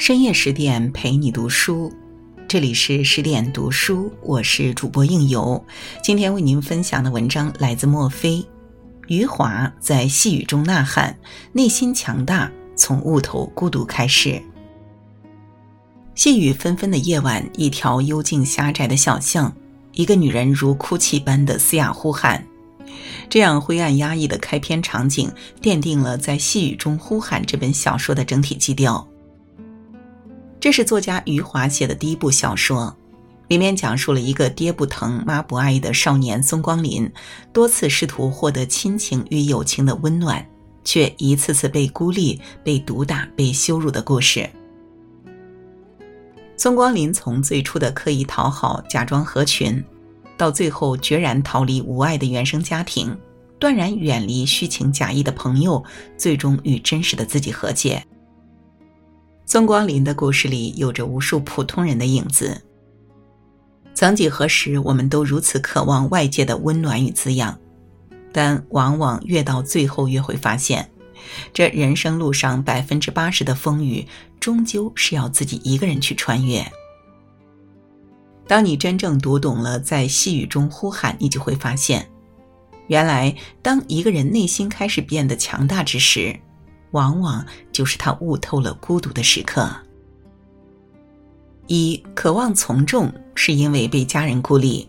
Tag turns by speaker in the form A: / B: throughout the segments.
A: 深夜十点陪你读书，这里是十点读书，我是主播应由。今天为您分享的文章来自墨菲。余华在细雨中呐喊，内心强大，从悟透孤独开始。细雨纷纷的夜晚，一条幽静狭窄的小巷，一个女人如哭泣般的嘶哑呼喊。这样灰暗压抑的开篇场景，奠定了在细雨中呼喊这本小说的整体基调。这是作家余华写的第一部小说，里面讲述了一个爹不疼妈不爱的少年孙光林，多次试图获得亲情与友情的温暖，却一次次被孤立、被毒打、被羞辱的故事。孙光林从最初的刻意讨好、假装合群，到最后决然逃离无爱的原生家庭，断然远离虚情假意的朋友，最终与真实的自己和解。宋光林的故事里有着无数普通人的影子。曾几何时，我们都如此渴望外界的温暖与滋养，但往往越到最后，越会发现，这人生路上百分之八十的风雨，终究是要自己一个人去穿越。当你真正读懂了在细雨中呼喊，你就会发现，原来当一个人内心开始变得强大之时。往往就是他悟透了孤独的时刻。一渴望从众，是因为被家人孤立。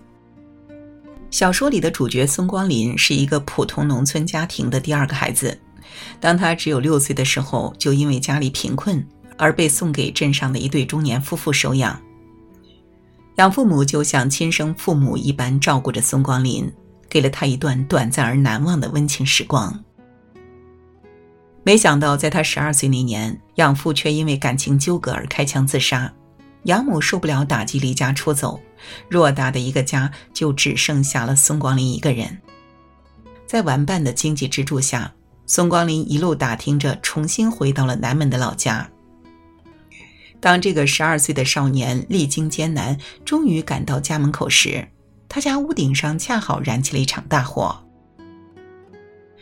A: 小说里的主角孙光林是一个普通农村家庭的第二个孩子。当他只有六岁的时候，就因为家里贫困而被送给镇上的一对中年夫妇收养。养父母就像亲生父母一般照顾着孙光林，给了他一段短暂而难忘的温情时光。没想到，在他十二岁那年，养父却因为感情纠葛而开枪自杀，养母受不了打击，离家出走，偌大的一个家就只剩下了孙光林一个人。在玩伴的经济支柱下，孙光林一路打听着，重新回到了南门的老家。当这个十二岁的少年历经艰难，终于赶到家门口时，他家屋顶上恰好燃起了一场大火。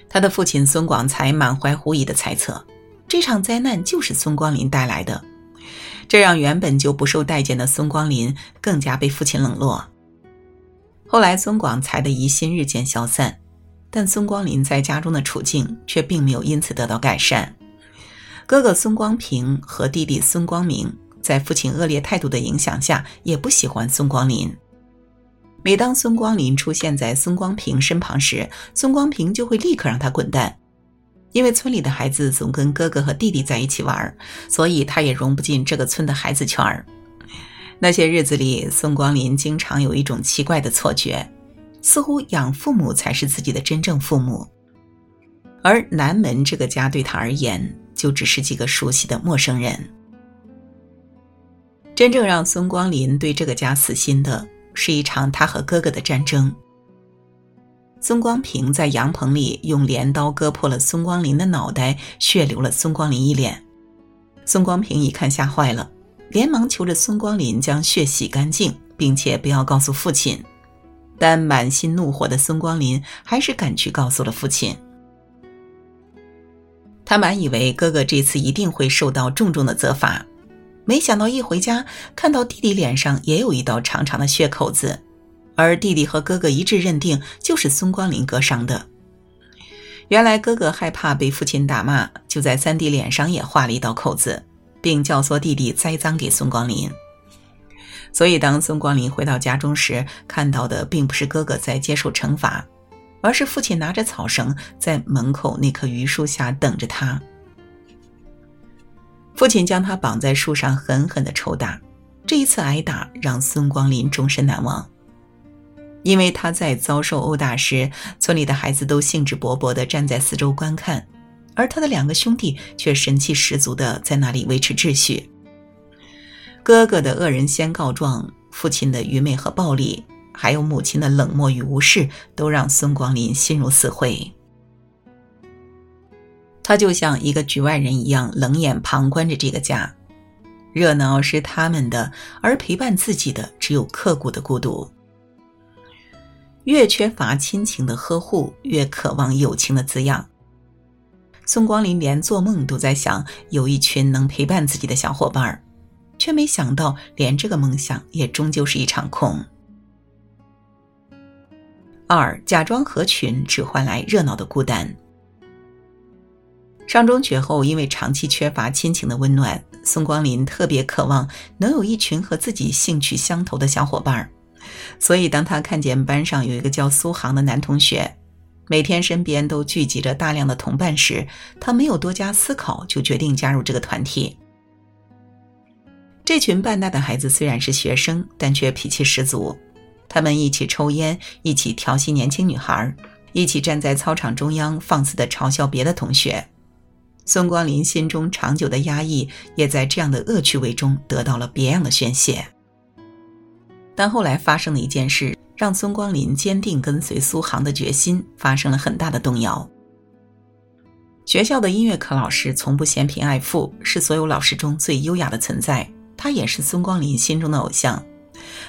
A: 他的父亲孙广才满怀狐疑的猜测，这场灾难就是孙光林带来的，这让原本就不受待见的孙光林更加被父亲冷落。后来，孙广才的疑心日渐消散，但孙光林在家中的处境却并没有因此得到改善。哥哥孙光平和弟弟孙光明在父亲恶劣态度的影响下，也不喜欢孙光林。每当孙光林出现在孙光平身旁时，孙光平就会立刻让他滚蛋，因为村里的孩子总跟哥哥和弟弟在一起玩，所以他也融不进这个村的孩子圈儿。那些日子里，孙光林经常有一种奇怪的错觉，似乎养父母才是自己的真正父母，而南门这个家对他而言，就只是几个熟悉的陌生人。真正让孙光林对这个家死心的。是一场他和哥哥的战争。孙光平在羊棚里用镰刀割破了孙光林的脑袋，血流了孙光林一脸。孙光平一看吓坏了，连忙求着孙光林将血洗干净，并且不要告诉父亲。但满心怒火的孙光林还是赶去告诉了父亲。他满以为哥哥这次一定会受到重重的责罚。没想到一回家，看到弟弟脸上也有一道长长的血口子，而弟弟和哥哥一致认定就是孙光林割伤的。原来哥哥害怕被父亲打骂，就在三弟脸上也划了一道口子，并教唆弟弟栽赃给孙光林。所以当孙光林回到家中时，看到的并不是哥哥在接受惩罚，而是父亲拿着草绳在门口那棵榆树下等着他。父亲将他绑在树上，狠狠地抽打。这一次挨打让孙光林终身难忘，因为他在遭受殴打时，村里的孩子都兴致勃勃地站在四周观看，而他的两个兄弟却神气十足地在那里维持秩序。哥哥的恶人先告状，父亲的愚昧和暴力，还有母亲的冷漠与无视，都让孙光林心如死灰。他就像一个局外人一样冷眼旁观着这个家，热闹是他们的，而陪伴自己的只有刻骨的孤独。越缺乏亲情的呵护，越渴望友情的滋养。孙光林连做梦都在想有一群能陪伴自己的小伙伴儿，却没想到连这个梦想也终究是一场空。二，假装合群只换来热闹的孤单。上中学后，因为长期缺乏亲情的温暖，宋光林特别渴望能有一群和自己兴趣相投的小伙伴儿。所以，当他看见班上有一个叫苏杭的男同学，每天身边都聚集着大量的同伴时，他没有多加思考，就决定加入这个团体。这群半大的孩子虽然是学生，但却脾气十足。他们一起抽烟，一起调戏年轻女孩，一起站在操场中央放肆地嘲笑别的同学。孙光林心中长久的压抑，也在这样的恶趣味中得到了别样的宣泄。但后来发生的一件事。让孙光林坚定跟随苏杭的决心发生了很大的动摇。学校的音乐课老师从不嫌贫爱富，是所有老师中最优雅的存在，他也是孙光林心中的偶像。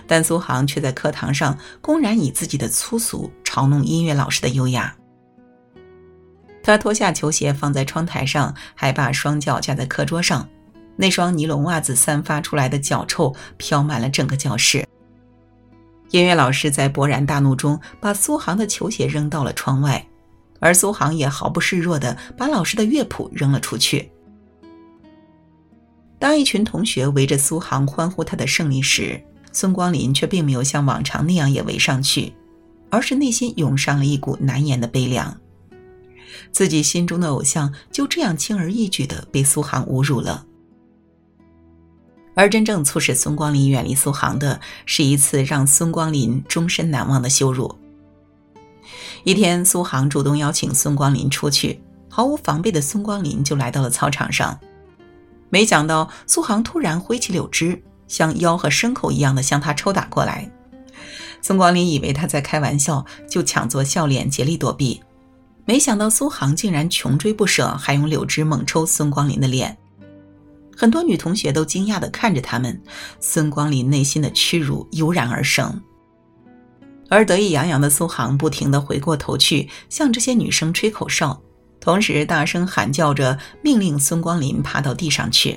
A: 但苏杭却在课堂上公然以自己的粗俗嘲弄音乐老师的优雅。他脱下球鞋放在窗台上，还把双脚架在课桌上，那双尼龙袜子散发出来的脚臭飘满了整个教室。音乐老师在勃然大怒中，把苏杭的球鞋扔到了窗外，而苏杭也毫不示弱地把老师的乐谱扔了出去。当一群同学围着苏杭欢呼他的胜利时，孙光林却并没有像往常那样也围上去，而是内心涌上了一股难言的悲凉。自己心中的偶像就这样轻而易举地被苏杭侮辱了。而真正促使孙光林远离苏杭的，是一次让孙光林终身难忘的羞辱。一天，苏杭主动邀请孙光林出去，毫无防备的孙光林就来到了操场上。没想到，苏杭突然挥起柳枝，像吆喝牲口一样的向他抽打过来。孙光林以为他在开玩笑，就抢作笑脸，竭力躲避。没想到，苏杭竟然穷追不舍，还用柳枝猛抽孙光林的脸。很多女同学都惊讶地看着他们，孙光林内心的屈辱油然而生。而得意洋洋的苏杭不停地回过头去向这些女生吹口哨，同时大声喊叫着命令孙光林爬到地上去。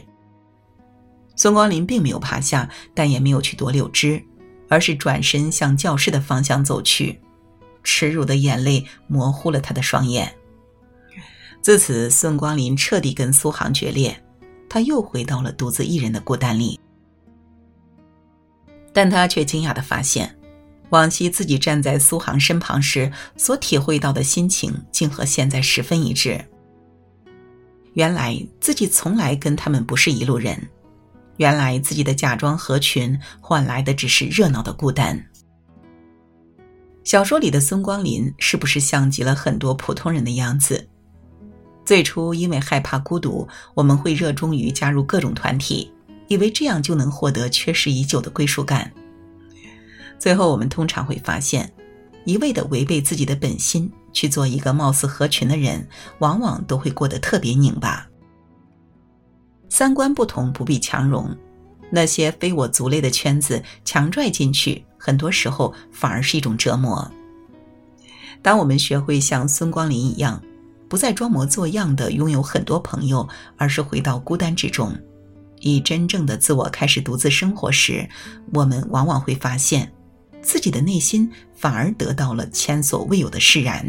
A: 孙光林并没有爬下，但也没有去夺柳枝，而是转身向教室的方向走去，耻辱的眼泪模糊了他的双眼。自此，孙光林彻底跟苏杭决裂。他又回到了独自一人的孤单里，但他却惊讶地发现，往昔自己站在苏杭身旁时所体会到的心情，竟和现在十分一致。原来自己从来跟他们不是一路人，原来自己的假装合群换来的只是热闹的孤单。小说里的孙光林是不是像极了很多普通人的样子？最初，因为害怕孤独，我们会热衷于加入各种团体，以为这样就能获得缺失已久的归属感。最后，我们通常会发现，一味的违背自己的本心去做一个貌似合群的人，往往都会过得特别拧巴。三观不同不必强融，那些非我族类的圈子强拽进去，很多时候反而是一种折磨。当我们学会像孙光林一样。不再装模作样的拥有很多朋友，而是回到孤单之中，以真正的自我开始独自生活时，我们往往会发现，自己的内心反而得到了前所未有的释然。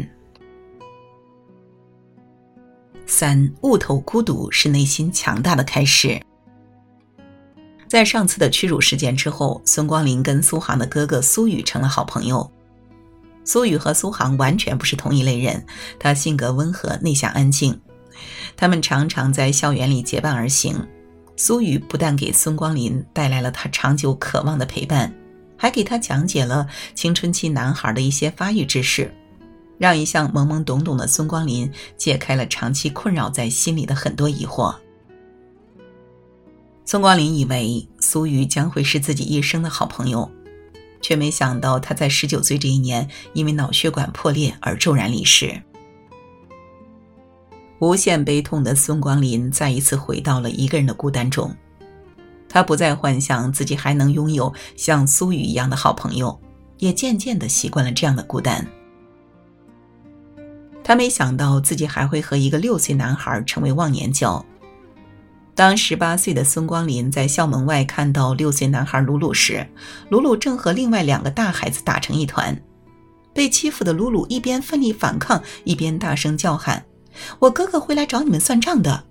A: 三悟透孤独是内心强大的开始。在上次的屈辱事件之后，孙光林跟苏杭的哥哥苏宇成了好朋友。苏宇和苏杭完全不是同一类人，他性格温和、内向、安静。他们常常在校园里结伴而行。苏宇不但给孙光林带来了他长久渴望的陪伴，还给他讲解了青春期男孩的一些发育知识，让一向懵懵懂懂的孙光林解开了长期困扰在心里的很多疑惑。孙光林以为苏雨将会是自己一生的好朋友。却没想到，他在十九岁这一年，因为脑血管破裂而骤然离世。无限悲痛的孙光林再一次回到了一个人的孤单中。他不再幻想自己还能拥有像苏雨一样的好朋友，也渐渐的习惯了这样的孤单。他没想到自己还会和一个六岁男孩成为忘年交。当十八岁的孙光林在校门外看到六岁男孩鲁鲁时，鲁鲁正和另外两个大孩子打成一团。被欺负的鲁鲁一边奋力反抗，一边大声叫喊：“我哥哥会来找你们算账的！”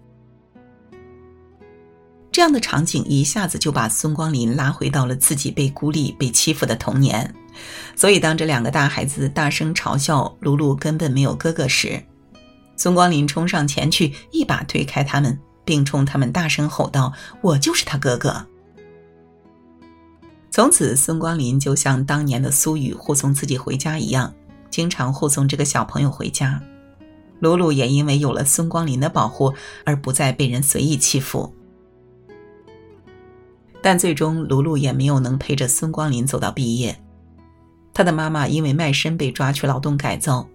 A: 这样的场景一下子就把孙光林拉回到了自己被孤立、被欺负的童年。所以，当这两个大孩子大声嘲笑鲁鲁根本没有哥哥时，孙光林冲上前去，一把推开他们。并冲他们大声吼道：“我就是他哥哥。”从此，孙光林就像当年的苏雨护送自己回家一样，经常护送这个小朋友回家。鲁鲁也因为有了孙光林的保护，而不再被人随意欺负。但最终，鲁鲁也没有能陪着孙光林走到毕业。他的妈妈因为卖身被抓去劳动改造，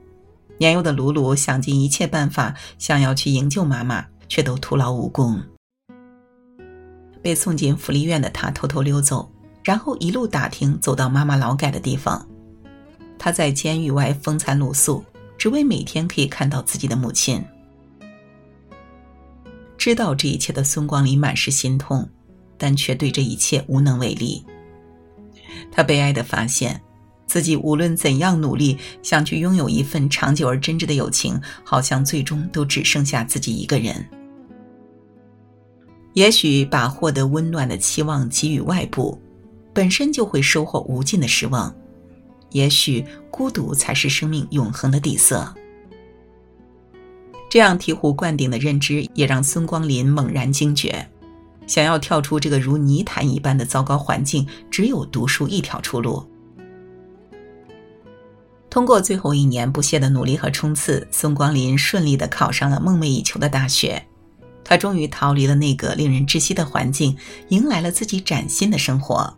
A: 年幼的鲁鲁想尽一切办法，想要去营救妈妈。却都徒劳无功。被送进福利院的他偷偷溜走，然后一路打听，走到妈妈劳改的地方。他在监狱外风餐露宿，只为每天可以看到自己的母亲。知道这一切的孙光林满是心痛，但却对这一切无能为力。他悲哀地发现，自己无论怎样努力，想去拥有一份长久而真挚的友情，好像最终都只剩下自己一个人。也许把获得温暖的期望给予外部，本身就会收获无尽的失望。也许孤独才是生命永恒的底色。这样醍醐灌顶的认知，也让孙光林猛然惊觉：想要跳出这个如泥潭一般的糟糕环境，只有读书一条出路。通过最后一年不懈的努力和冲刺，孙光林顺利的考上了梦寐以求的大学。他终于逃离了那个令人窒息的环境，迎来了自己崭新的生活。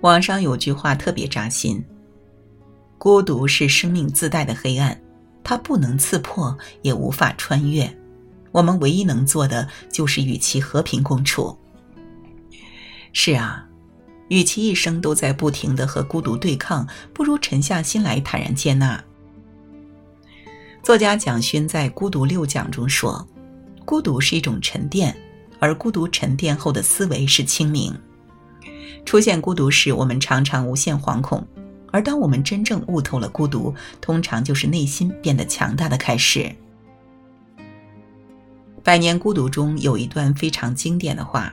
A: 网上有句话特别扎心：“孤独是生命自带的黑暗，它不能刺破，也无法穿越。我们唯一能做的，就是与其和平共处。”是啊，与其一生都在不停的和孤独对抗，不如沉下心来坦然接纳。作家蒋勋在《孤独六讲》中说：“孤独是一种沉淀，而孤独沉淀后的思维是清明。出现孤独时，我们常常无限惶恐；而当我们真正悟透了孤独，通常就是内心变得强大的开始。”《百年孤独》中有一段非常经典的话：“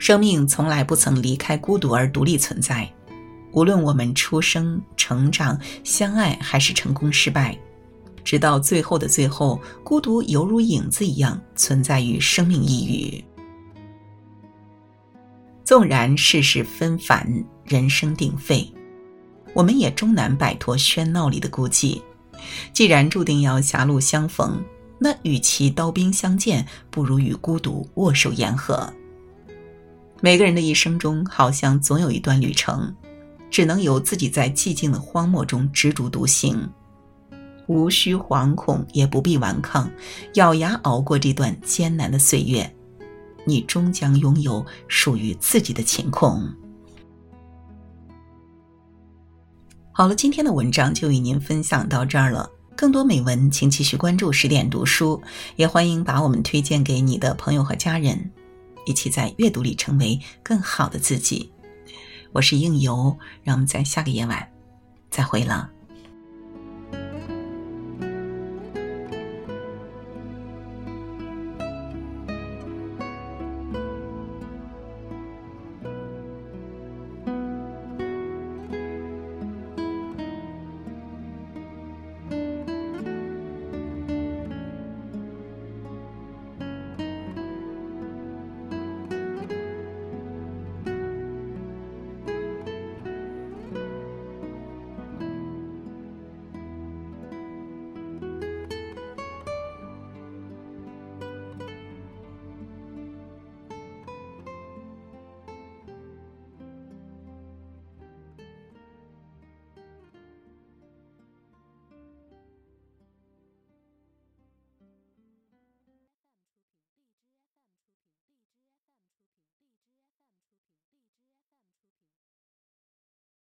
A: 生命从来不曾离开孤独而独立存在，无论我们出生、成长、相爱，还是成功失败。”直到最后的最后，孤独犹如影子一样存在于生命一隅。纵然世事纷繁，人声鼎沸，我们也终难摆脱喧闹里的孤寂。既然注定要狭路相逢，那与其刀兵相见，不如与孤独握手言和。每个人的一生中，好像总有一段旅程，只能由自己在寂静的荒漠中执着独行。无需惶恐，也不必顽抗，咬牙熬过这段艰难的岁月，你终将拥有属于自己的晴空。好了，今天的文章就与您分享到这儿了。更多美文，请继续关注十点读书，也欢迎把我们推荐给你的朋友和家人，一起在阅读里成为更好的自己。我是应由，让我们在下个夜晚再会了。